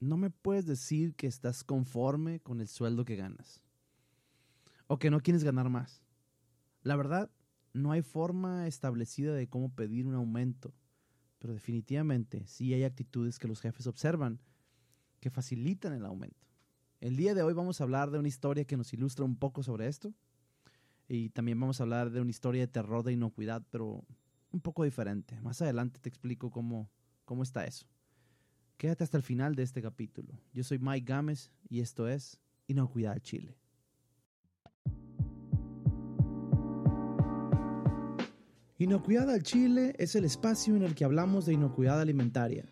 no me puedes decir que estás conforme con el sueldo que ganas o que no quieres ganar más. La verdad, no hay forma establecida de cómo pedir un aumento, pero definitivamente sí hay actitudes que los jefes observan que facilitan el aumento. El día de hoy vamos a hablar de una historia que nos ilustra un poco sobre esto y también vamos a hablar de una historia de terror de inocuidad, pero un poco diferente. Más adelante te explico cómo, cómo está eso. Quédate hasta el final de este capítulo. Yo soy Mike Gámez y esto es Inocuidad Chile. Inocuidad al Chile es el espacio en el que hablamos de inocuidad alimentaria,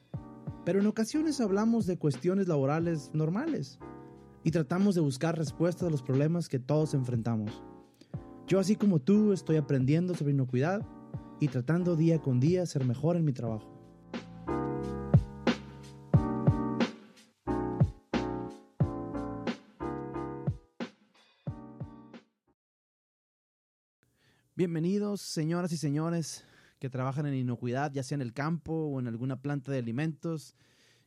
pero en ocasiones hablamos de cuestiones laborales normales y tratamos de buscar respuestas a los problemas que todos enfrentamos. Yo así como tú estoy aprendiendo sobre inocuidad y tratando día con día ser mejor en mi trabajo. Bienvenidos, señoras y señores que trabajan en inocuidad, ya sea en el campo o en alguna planta de alimentos,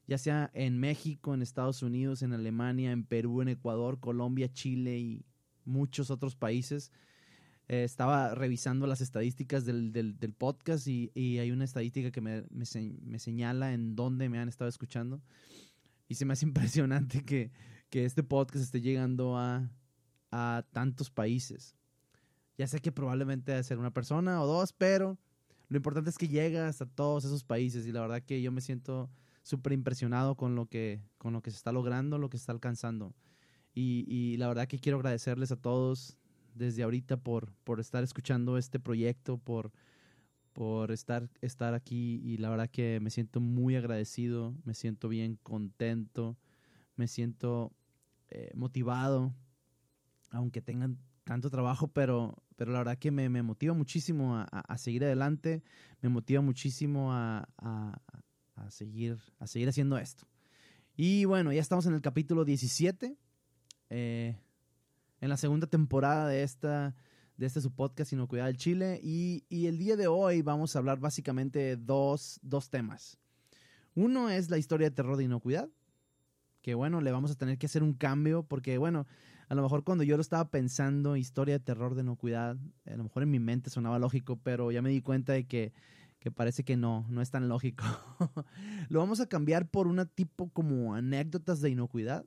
ya sea en México, en Estados Unidos, en Alemania, en Perú, en Ecuador, Colombia, Chile y muchos otros países. Eh, estaba revisando las estadísticas del, podcast y, hay una estadística que me, señala en dónde me han estado escuchando. Y se me hace impresionante que, este podcast esté llegando a, a tantos países. Ya sé que probablemente debe ser una persona o dos, pero lo importante es que llega hasta todos esos países y la verdad que yo me siento súper impresionado con lo que con lo que se está logrando, lo que se está alcanzando. Y, la verdad que quiero agradecerles a todos desde ahorita por, por estar escuchando este proyecto, por, por estar, estar aquí y la verdad que me siento muy agradecido, me siento bien contento, me siento eh, motivado, aunque tengan tanto trabajo, pero, pero la verdad que me, motiva muchísimo a, seguir adelante, me motiva muchísimo a, seguir, a seguir haciendo esto. Y bueno, ya estamos en el capítulo 17, eh, en la segunda temporada de esta de este su podcast Inocuidad del Chile y, y, el día de hoy vamos a hablar básicamente de dos, dos temas. Uno es la historia de terror de inocuidad, que bueno, le vamos a tener que hacer un cambio porque bueno, a lo mejor cuando yo lo estaba pensando, historia de terror de inocuidad, a lo mejor en mi mente sonaba lógico, pero ya me di cuenta de que, que parece que no, no es tan lógico. lo vamos a cambiar por una tipo como anécdotas de inocuidad,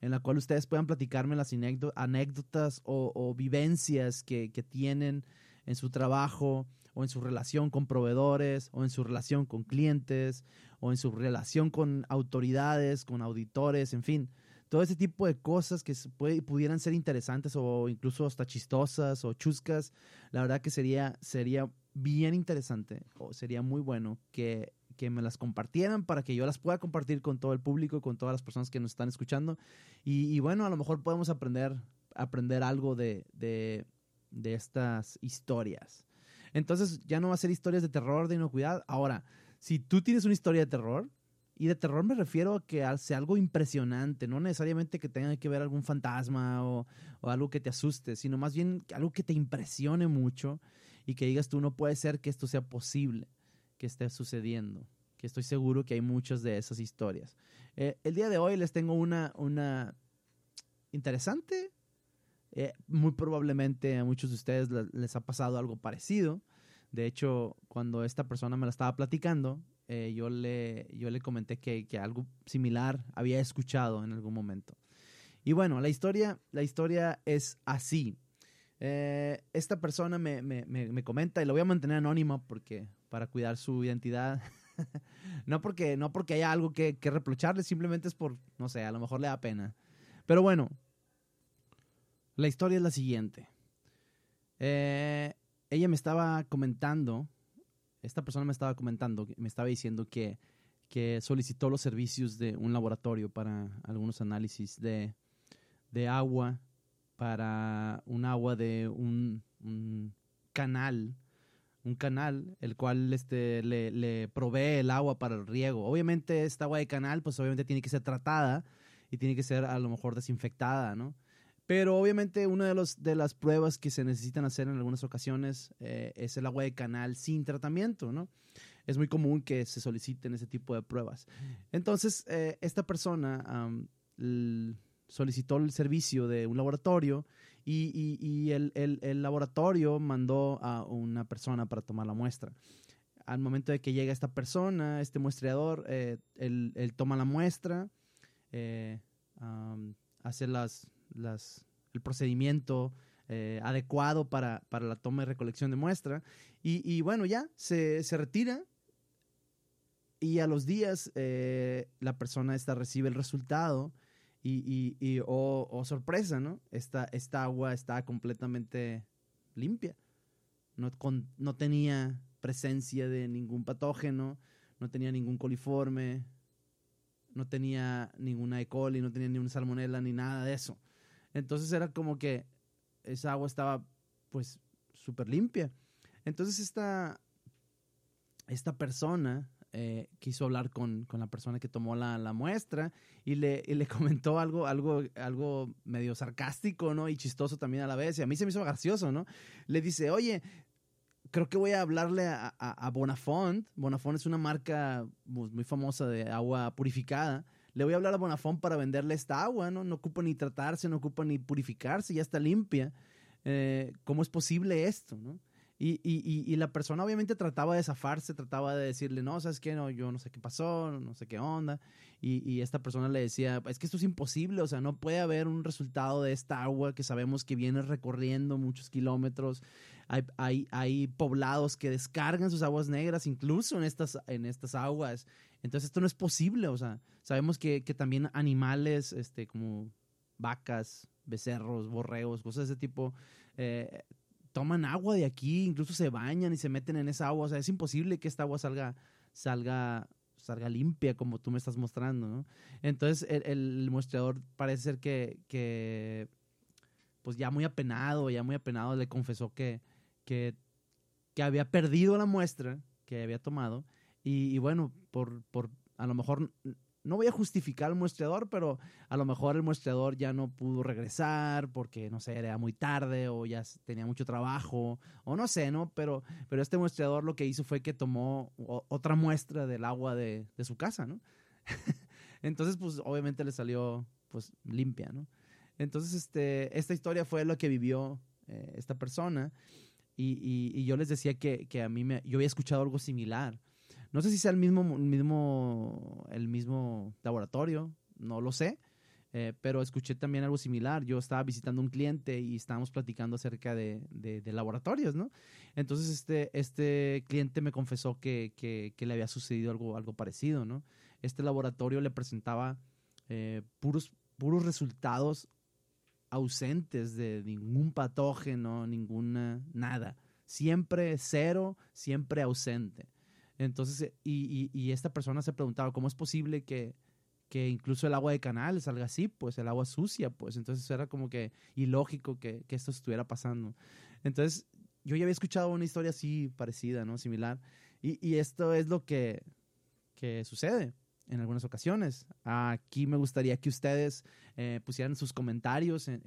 en la cual ustedes puedan platicarme las anécdotas o, vivencias que, que tienen en su trabajo o en su relación con proveedores o en su relación con clientes o en su relación con autoridades, con auditores, en fin todo ese tipo de cosas que pudieran ser interesantes o incluso hasta chistosas o chuscas, la verdad que sería, sería bien interesante o sería muy bueno que, me las compartieran para que yo las pueda compartir con todo el público, con todas las personas que nos están escuchando. Y, bueno, a lo mejor podemos aprender, aprender algo de, de, de estas historias. Entonces ya no va a ser historias de terror, de inocuidad. Ahora, si tú tienes una historia de terror, y de terror me refiero a que sea algo impresionante, no necesariamente que tenga que ver algún fantasma o, algo que te asuste, sino más bien algo que te impresione mucho y que digas tú no puede ser que esto sea posible, que esté sucediendo, que estoy seguro que hay muchas de esas historias. Eh, el día de hoy les tengo una, una interesante, eh, muy probablemente a muchos de ustedes les ha pasado algo parecido. De hecho, cuando esta persona me la estaba platicando, eh, yo, le, yo le comenté que, algo similar había escuchado en algún momento. Y bueno, la historia, la historia es así. Eh, esta persona me, me, comenta, y lo voy a mantener anónima porque, para cuidar su identidad. no, porque, no porque haya algo que, que, reprocharle, simplemente es por, no sé, a lo mejor le da pena. Pero bueno, la historia es la siguiente. Eh, ella me estaba comentando esta persona me estaba comentando, me estaba diciendo que, que solicitó los servicios de un laboratorio para algunos análisis de, agua, para un agua de un, canal, un canal, el cual este, le, le, provee el agua para el riego. Obviamente esta agua de canal, pues obviamente tiene que ser tratada y tiene que ser a lo mejor desinfectada, ¿no? Pero obviamente una de, los, de las pruebas que se necesitan hacer en algunas ocasiones eh, es el agua de canal sin tratamiento, ¿no? es muy común que se soliciten ese tipo de pruebas. Entonces, eh, esta persona solicitó el servicio de un laboratorio y, el, laboratorio mandó a una persona para tomar la muestra. Al momento de que llega esta persona, este muestreador, eh, él, toma la muestra, eh, hace las, el procedimiento eh, adecuado para, la toma y recolección de muestra. Y, bueno, ya se, retira y a los días la persona esta recibe el resultado y, y, oh, sorpresa, ¿no? Esta, esta agua está completamente limpia. No, no tenía presencia de ningún patógeno, no tenía ningún coliforme, no tenía ninguna E. coli, no tenía ni una salmonela, ni nada de eso. Entonces era como que esa agua estaba pues súper limpia. Entonces esta, esta persona eh, quiso hablar con, la persona que tomó la, muestra y le, le, comentó algo, algo, algo medio sarcástico, ¿no? Y chistoso también a la vez. Y a mí se me hizo gracioso, ¿no? Le dice, oye, creo que voy a hablarle a, a, Bonafont. Bonafont es una marca pues, muy famosa de agua purificada. Le voy a hablar a Bonafont para venderle esta agua, ¿no? No ocupa ni tratarse, no ocupa ni purificarse, ya está limpia. Eh, ¿Cómo es posible esto? Y, y, y, la persona obviamente trataba de zafarse, trataba de decirle, no, ¿sabes qué? No, yo no sé qué pasó, no sé qué onda. Y, y, esta persona le decía, es que esto es imposible, o sea, no puede haber un resultado de esta agua que sabemos que viene recorriendo muchos kilómetros. Hay, hay, hay poblados que descargan sus aguas negras incluso en estas, en estas aguas. Entonces esto no es posible, o sea, sabemos que, que también animales este, como vacas, becerros, borreos, cosas de ese tipo, eh, toman agua de aquí, incluso se bañan y se meten en esa agua. O sea, es imposible que esta agua salga, salga, salga limpia como tú me estás mostrando, ¿no? Entonces el, el parece ser que, que, pues ya muy apenado, ya muy apenado, le confesó que, que, que había perdido la muestra que había tomado. Y, y bueno, por, por a lo mejor no voy a justificar al muestreador, pero a lo mejor el muestreador ya no pudo regresar porque, no sé, era muy tarde o ya tenía mucho trabajo o no sé, ¿no? Pero, pero este muestreador lo que hizo fue que tomó otra muestra del agua de, su casa, ¿no? Entonces, pues obviamente le salió pues limpia, ¿no? Entonces, este, esta historia fue lo que vivió eh, esta persona y, y, yo les decía que, que a mí me, yo había escuchado algo similar no sé si sea el mismo, mismo, el mismo laboratorio, no lo sé, eh, pero escuché también algo similar. Yo estaba visitando un cliente y estábamos platicando acerca de, laboratorios, ¿no? Entonces este, este cliente me confesó que, le había sucedido algo, algo parecido, ¿no? Este laboratorio le presentaba eh, puros, puros resultados ausentes de ningún patógeno, ninguna, nada. Siempre cero, siempre ausente. Entonces, eh, y, y, esta persona se preguntaba, ¿cómo es posible que, que incluso el agua de canal salga así? Pues el agua sucia, pues entonces era como que ilógico que, que esto estuviera pasando. Entonces, yo ya había escuchado una historia así parecida, ¿no? Similar. Y, y esto es lo que, que sucede en algunas ocasiones. Aquí me gustaría que ustedes eh, pusieran sus comentarios en,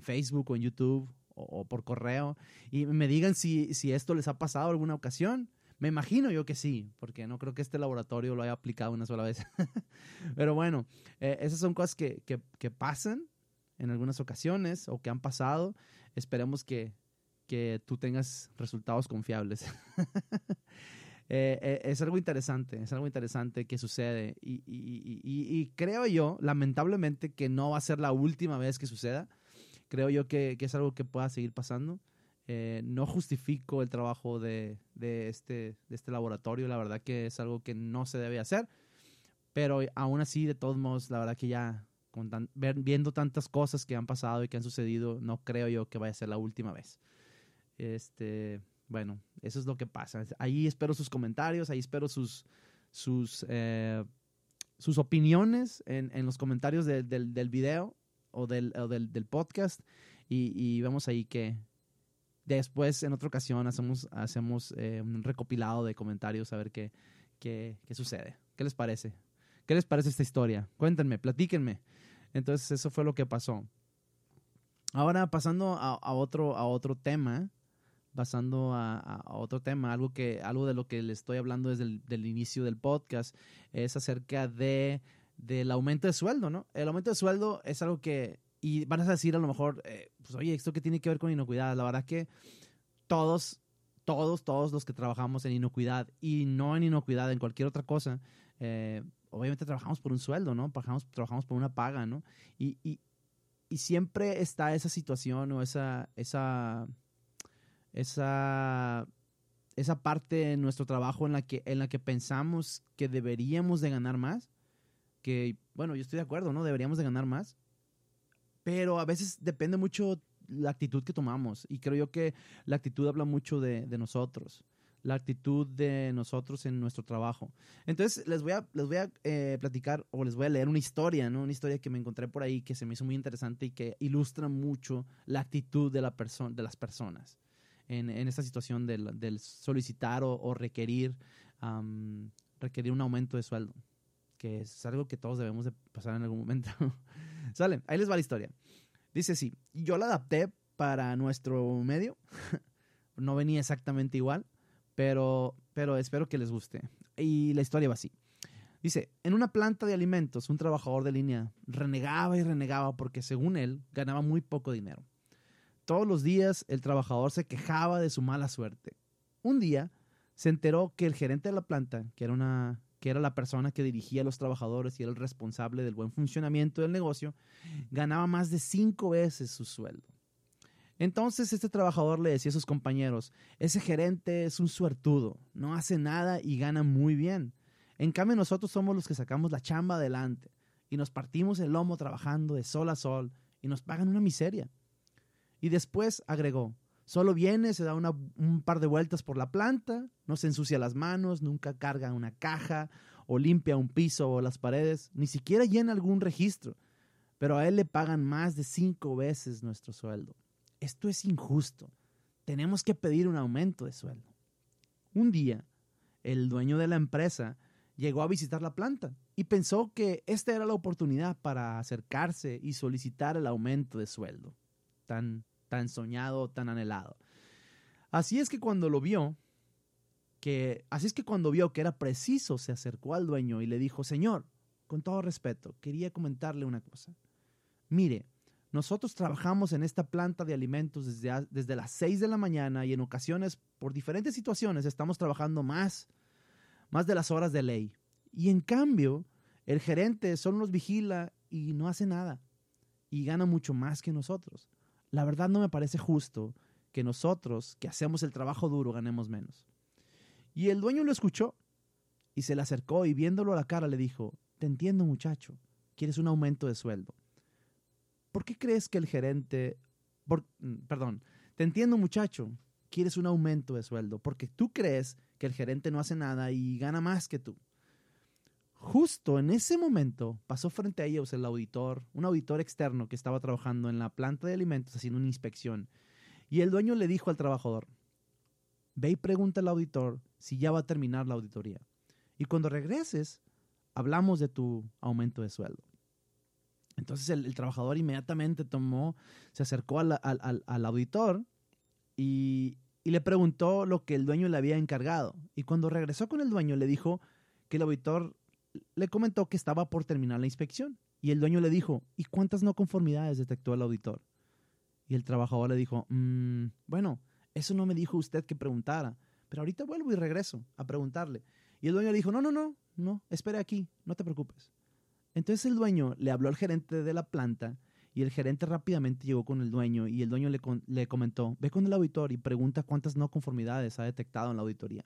Facebook o en YouTube o, por correo y me digan si esto les ha pasado alguna ocasión. Me imagino yo que sí, porque no creo que este laboratorio lo haya aplicado una sola vez. Pero bueno, eh, esas son cosas que, pasan en algunas ocasiones o que han pasado. Esperemos que, que tú tengas resultados confiables. Eh, eh, es algo interesante, es algo interesante que sucede y, creo yo, lamentablemente, que no va a ser la última vez que suceda. Creo yo que es algo que pueda seguir pasando. Eh, no justifico el trabajo de, este, de este laboratorio, la verdad que es algo que no se debe hacer, pero aún así, de todos modos, la verdad que ya viendo tantas cosas que han pasado y que han sucedido, no creo yo que vaya a ser la última vez. Este, bueno, eso es lo que pasa. Ahí espero sus comentarios, ahí espero sus, eh, opiniones en, los comentarios del, video o del, del, podcast y, y vemos ahí que, Después, en otra ocasión, hacemos, hacemos eh, un recopilado de comentarios a ver qué, qué, qué, sucede. ¿Qué les parece? ¿Qué les parece esta historia? Cuéntenme, platíquenme. Entonces, eso fue lo que pasó. Ahora, pasando a, otro, a otro tema, pasando a, otro tema, algo, que, algo de lo que le estoy hablando desde el inicio del podcast, es acerca de, del aumento de sueldo, ¿no? El aumento de sueldo es algo que, y van a decir a lo mejor, eh, pues oye, ¿esto qué tiene que ver con inocuidad? La verdad que todos, todos, todos los que trabajamos en inocuidad y no en inocuidad, en cualquier otra cosa, eh, obviamente trabajamos por un sueldo, ¿no? Trabajamos, trabajamos por una paga, ¿no? Y, y, y siempre está esa situación o esa, esa, esa, esa parte en nuestro trabajo en la, que, en la que pensamos que deberíamos de ganar más, que, bueno, yo estoy de acuerdo, ¿no? Deberíamos de ganar más, pero a veces depende mucho la actitud que tomamos y creo yo que la actitud habla mucho de, de nosotros la actitud de nosotros en nuestro trabajo. Entonces, les voy a, les voy a eh, platicar o les voy a leer una historia, ¿no? Una historia que me encontré por ahí que se me hizo muy interesante y que ilustra mucho la actitud de, la de las personas en, en, esta situación del, del solicitar o, requerir, requerir un aumento de sueldo, que es algo que todos debemos de pasar en algún momento. Sale, ahí les va la historia. Dice así, yo la adapté para nuestro medio, no venía exactamente igual, pero, pero espero que les guste. Y la historia va así. Dice, en una planta de alimentos, un trabajador de línea renegaba y renegaba porque según él ganaba muy poco dinero. Todos los días el trabajador se quejaba de su mala suerte. Un día se enteró que el gerente de la planta, que era, una, que era la persona que dirigía a los trabajadores y era el responsable del buen funcionamiento del negocio, ganaba más de cinco veces su sueldo. Entonces este trabajador le decía a sus compañeros, ese gerente es un suertudo, no hace nada y gana muy bien. En cambio nosotros somos los que sacamos la chamba adelante y nos partimos el lomo trabajando de sol a sol y nos pagan una miseria. Y después agregó, solo viene, se da un par de vueltas por la planta, no se ensucia las manos, nunca carga una caja o limpia un piso o las paredes, ni siquiera llena algún registro, pero a él le pagan más de cinco veces nuestro sueldo esto es injusto. Tenemos que pedir un aumento de sueldo. Un día, el dueño de la empresa llegó a visitar la planta y pensó que esta era la oportunidad para acercarse y solicitar el aumento de sueldo, tan, tan soñado, tan anhelado. Así es que cuando lo vio, que, así es que cuando vio que era preciso, se acercó al dueño y le dijo, Señor, con todo respeto, quería comentarle una cosa. Mire, nosotros trabajamos en esta planta de alimentos desde, desde las 6 de la mañana y en ocasiones, por diferentes situaciones, estamos trabajando más, más de las horas de ley. Y en cambio, el gerente solo nos vigila y no hace nada. Y gana mucho más que nosotros. La verdad no me parece justo que nosotros, que hacemos el trabajo duro, ganemos menos. Y el dueño lo escuchó y se le acercó y viéndolo a la cara le dijo, te entiendo muchacho, quieres un aumento de sueldo. ¿por qué crees que el gerente, mm, perdón, te entiendo muchacho, quieres un aumento de sueldo, porque tú crees que el gerente no hace nada y gana más que tú. Justo en ese momento pasó frente a ellos el auditor, un auditor externo que estaba trabajando en la planta de alimentos haciendo una inspección. Y el dueño le dijo al trabajador, ve y pregunta al auditor si ya va a terminar la auditoría. Y cuando regreses, hablamos de tu aumento de sueldo. Entonces el, trabajador inmediatamente tomó, se acercó al, auditor y, le preguntó lo que el dueño le había encargado. Y cuando regresó con el dueño le dijo que el auditor le comentó que estaba por terminar la inspección. Y el dueño le dijo, ¿y cuántas no conformidades detectó el auditor? Y el trabajador le dijo, mm, bueno, eso no me dijo usted que preguntara, pero ahorita vuelvo y regreso a preguntarle. Y el dueño le dijo, no, no, no, no, espere aquí, no te preocupes. Entonces el dueño le habló al gerente de la planta y el gerente rápidamente llegó con el dueño y el dueño le, le comentó, ve con el auditor y pregunta cuántas no conformidades ha detectado en la auditoría.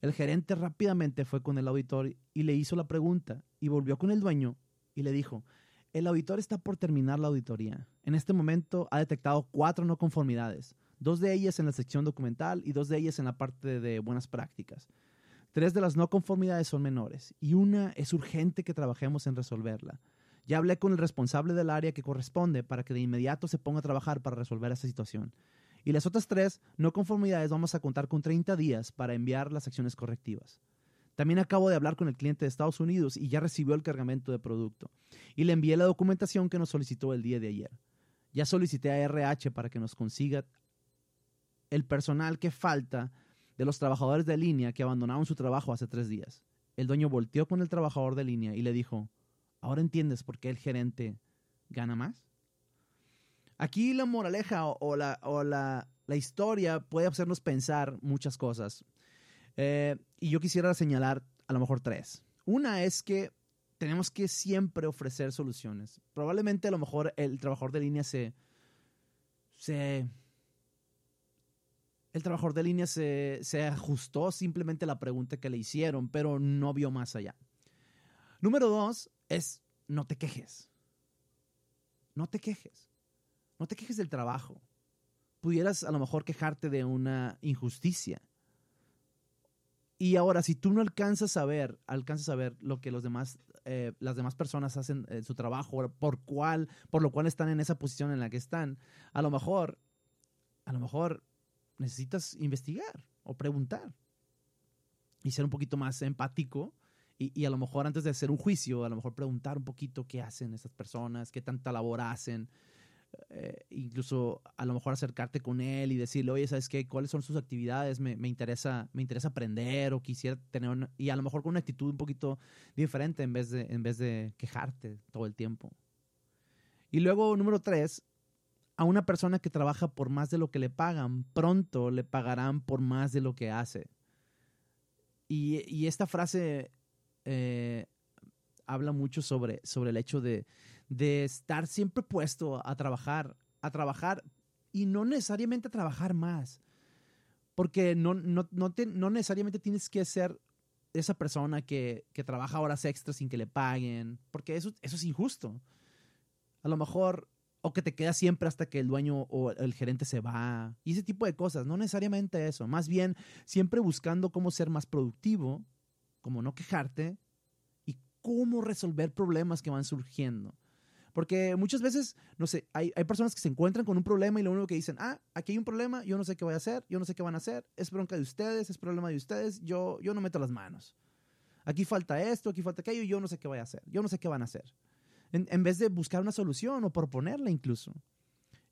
El gerente rápidamente fue con el auditor y le hizo la pregunta y volvió con el dueño y le dijo, el auditor está por terminar la auditoría. En este momento ha detectado cuatro no conformidades, dos de ellas en la sección documental y dos de ellas en la parte de buenas prácticas. Tres de las no conformidades son menores y una es urgente que trabajemos en resolverla. Ya hablé con el responsable del área que corresponde para que de inmediato se ponga a trabajar para resolver esa situación. Y las otras tres no conformidades vamos a contar con 30 días para enviar las acciones correctivas. También acabo de hablar con el cliente de Estados Unidos y ya recibió el cargamento de producto. Y le envié la documentación que nos solicitó el día de ayer. Ya solicité a RH para que nos consiga el personal que falta de los trabajadores de línea que abandonaron su trabajo hace tres días. El dueño volteó con el trabajador de línea y le dijo, ¿ahora entiendes por qué el gerente gana más? Aquí la moraleja o, la, o la, historia puede hacernos pensar muchas cosas. Eh, y yo quisiera señalar a lo mejor tres. Una es que tenemos que siempre ofrecer soluciones. Probablemente a lo mejor el trabajador de línea se... se el trabajador de línea se, se ajustó simplemente a la pregunta que le hicieron, pero no vio más allá. Número dos es no te quejes. No te quejes. No te quejes del trabajo. Pudieras a lo mejor quejarte de una injusticia. Y ahora, si tú no alcanzas a ver, alcanzas a ver lo que los demás, eh, las demás personas hacen en su trabajo, por por lo cual están en esa posición en la que están, a lo mejor, a lo mejor necesitas investigar o preguntar y ser un poquito más empático y, a lo mejor antes de hacer un juicio, a lo mejor preguntar un poquito qué hacen estas personas, qué tanta labor hacen, eh, incluso a lo mejor acercarte con él y decirle, oye, ¿sabes qué? ¿Cuáles son sus actividades? Me, me interesa, me interesa aprender o quisiera tener una, y a lo mejor con una actitud un poquito diferente en vez de, en vez de quejarte todo el tiempo. Y luego, número tres, a una persona que trabaja por más de lo que le pagan, pronto le pagarán por más de lo que hace. Y, esta frase eh, habla mucho sobre, sobre el hecho de, estar siempre puesto a trabajar, a trabajar y no necesariamente a trabajar más. Porque no, no, no, necesariamente tienes que ser esa persona que, que, trabaja horas extras sin que le paguen, porque eso, eso es injusto. A lo mejor o que te quedas siempre hasta que el dueño o el gerente se va. Y ese tipo de cosas, no necesariamente eso. Más bien, siempre buscando cómo ser más productivo, cómo no quejarte y cómo resolver problemas que van surgiendo. Porque muchas veces, no sé, hay, hay, personas que se encuentran con un problema y lo único que dicen, ah, aquí hay un problema, yo no sé qué voy a hacer, yo no sé qué van a hacer, es bronca de ustedes, es problema de ustedes, yo, yo no meto las manos. Aquí falta esto, aquí falta aquello, yo no sé qué voy a hacer, yo no sé qué van a hacer en, vez de buscar una solución o proponerla incluso.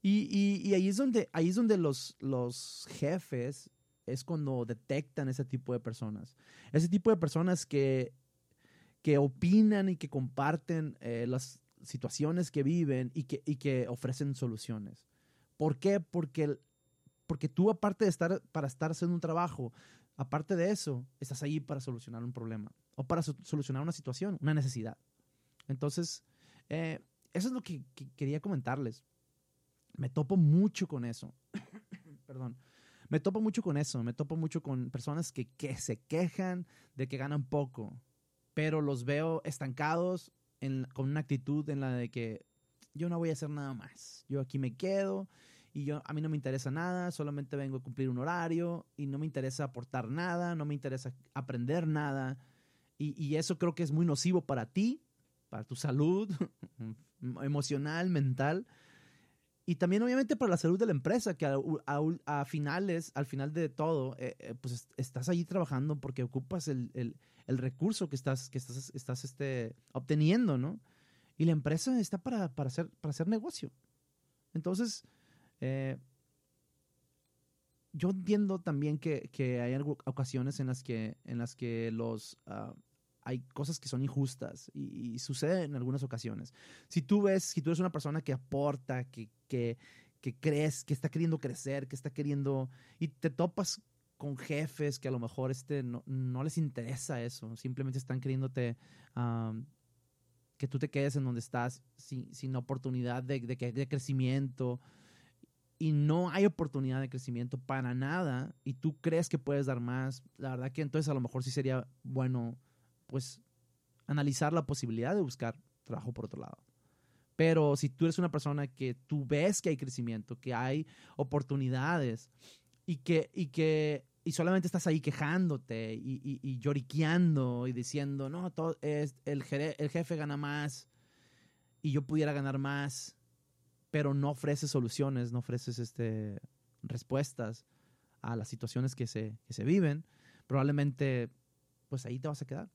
Y, ahí es donde, ahí es donde los, los jefes es cuando detectan ese tipo de personas. Ese tipo de personas que, que opinan y que comparten eh, las situaciones que viven y que, y que ofrecen soluciones. ¿Por qué? Porque, porque tú, aparte de estar para estar haciendo un trabajo, aparte de eso, estás ahí para solucionar un problema o para solucionar una situación, una necesidad. Entonces, eh, eso es lo que, quería comentarles. Me topo mucho con eso. Perdón. Me topo mucho con eso. Me topo mucho con personas que, que se quejan de que ganan poco, pero los veo estancados con una actitud en la de que yo no voy a hacer nada más. Yo aquí me quedo y yo a mí no me interesa nada, solamente vengo a cumplir un horario y no me interesa aportar nada, no me interesa aprender nada. Y, y, eso creo que es muy nocivo para ti para tu salud emocional, mental. Y también obviamente para la salud de la empresa, que a, finales, al final de todo, eh, eh, pues estás allí trabajando porque ocupas el, recurso que estás, que estás, estás este, obteniendo, ¿no? Y la empresa está para, para, hacer, para hacer negocio. Entonces, eh, yo entiendo también que, que, hay ocasiones en las que, en las que los, ah, hay cosas que son injustas y, sucede en algunas ocasiones. Si tú ves, si tú eres una persona que aporta, que, que, crees, que está queriendo crecer, que está queriendo, y te topas con jefes que a lo mejor este, no, no les interesa eso, simplemente están queriéndote que tú te quedes en donde estás sin, sin oportunidad de, de, de crecimiento y no hay oportunidad de crecimiento para nada y tú crees que puedes dar más, la verdad que entonces a lo mejor sí sería bueno pues analizar la posibilidad de buscar trabajo por otro lado. Pero si tú eres una persona que tú ves que hay crecimiento, que hay oportunidades y que, y que y solamente estás ahí quejándote y, y, lloriqueando y diciendo, no, todo es, el, el jefe gana más y yo pudiera ganar más, pero no ofreces soluciones, no ofreces este, respuestas a las situaciones que se, que se viven, probablemente pues ahí te vas a quedar.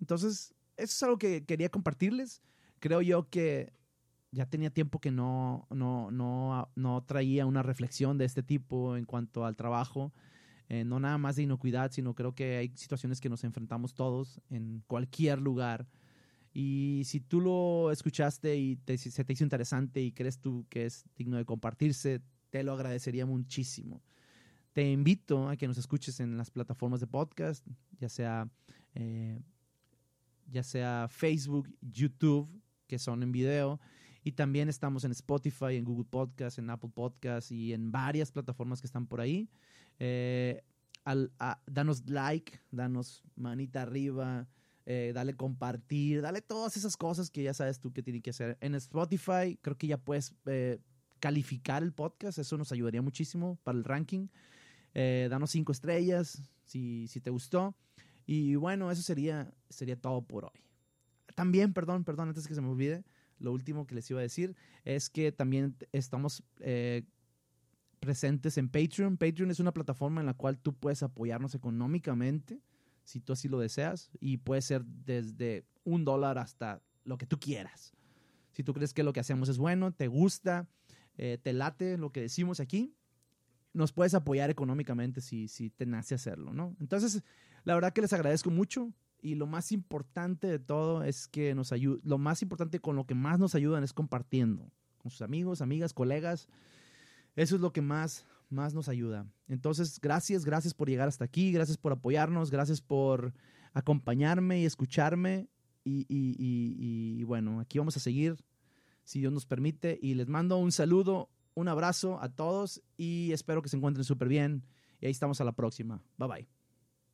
Entonces, eso es algo que quería compartirles. Creo yo que ya tenía tiempo que no, no, no, no traía una reflexión de este tipo en cuanto al trabajo. Eh, no nada más de inocuidad, sino creo que hay situaciones que nos enfrentamos todos en cualquier lugar. Y si tú lo escuchaste y se te hizo interesante y crees tú que es digno de compartirse, te lo agradecería muchísimo. Te invito a que nos escuches en las plataformas de podcast, ya sea, eh, ya sea Facebook, YouTube, que son en video, y también estamos en Spotify, en Google Podcast, en Apple Podcast y en varias plataformas que están por ahí. Eh, danos like, danos manita arriba, eh, dale compartir, dale todas esas cosas que ya sabes tú que tienen que hacer. En Spotify creo que ya puedes eh, calificar el podcast, eso nos ayudaría muchísimo para el ranking. danos cinco estrellas si, si te gustó. Y bueno, eso sería, sería todo por hoy. También, perdón, perdón, antes que se me olvide, lo último que les iba a decir es que también estamos presentes en Patreon. Patreon es una plataforma en la cual tú puedes apoyarnos económicamente, si tú así lo deseas, y puede ser desde un dólar hasta lo que tú quieras. Si tú crees que lo que hacemos es bueno, te gusta, eh, te late lo que decimos aquí, nos puedes apoyar económicamente si, si te nace hacerlo, ¿no? Entonces, la verdad que les agradezco mucho y lo más importante de todo es que nos ayuda, lo más importante con lo que más nos ayudan es compartiendo con sus amigos, amigas, colegas. Eso es lo que más, más nos ayuda. Entonces, gracias, gracias por llegar hasta aquí, gracias por apoyarnos, gracias por acompañarme y escucharme. Y, y, bueno, aquí vamos a seguir, si Dios nos permite. Y les mando un saludo, un abrazo a todos y espero que se encuentren súper bien. Y ahí estamos a la próxima. Bye bye.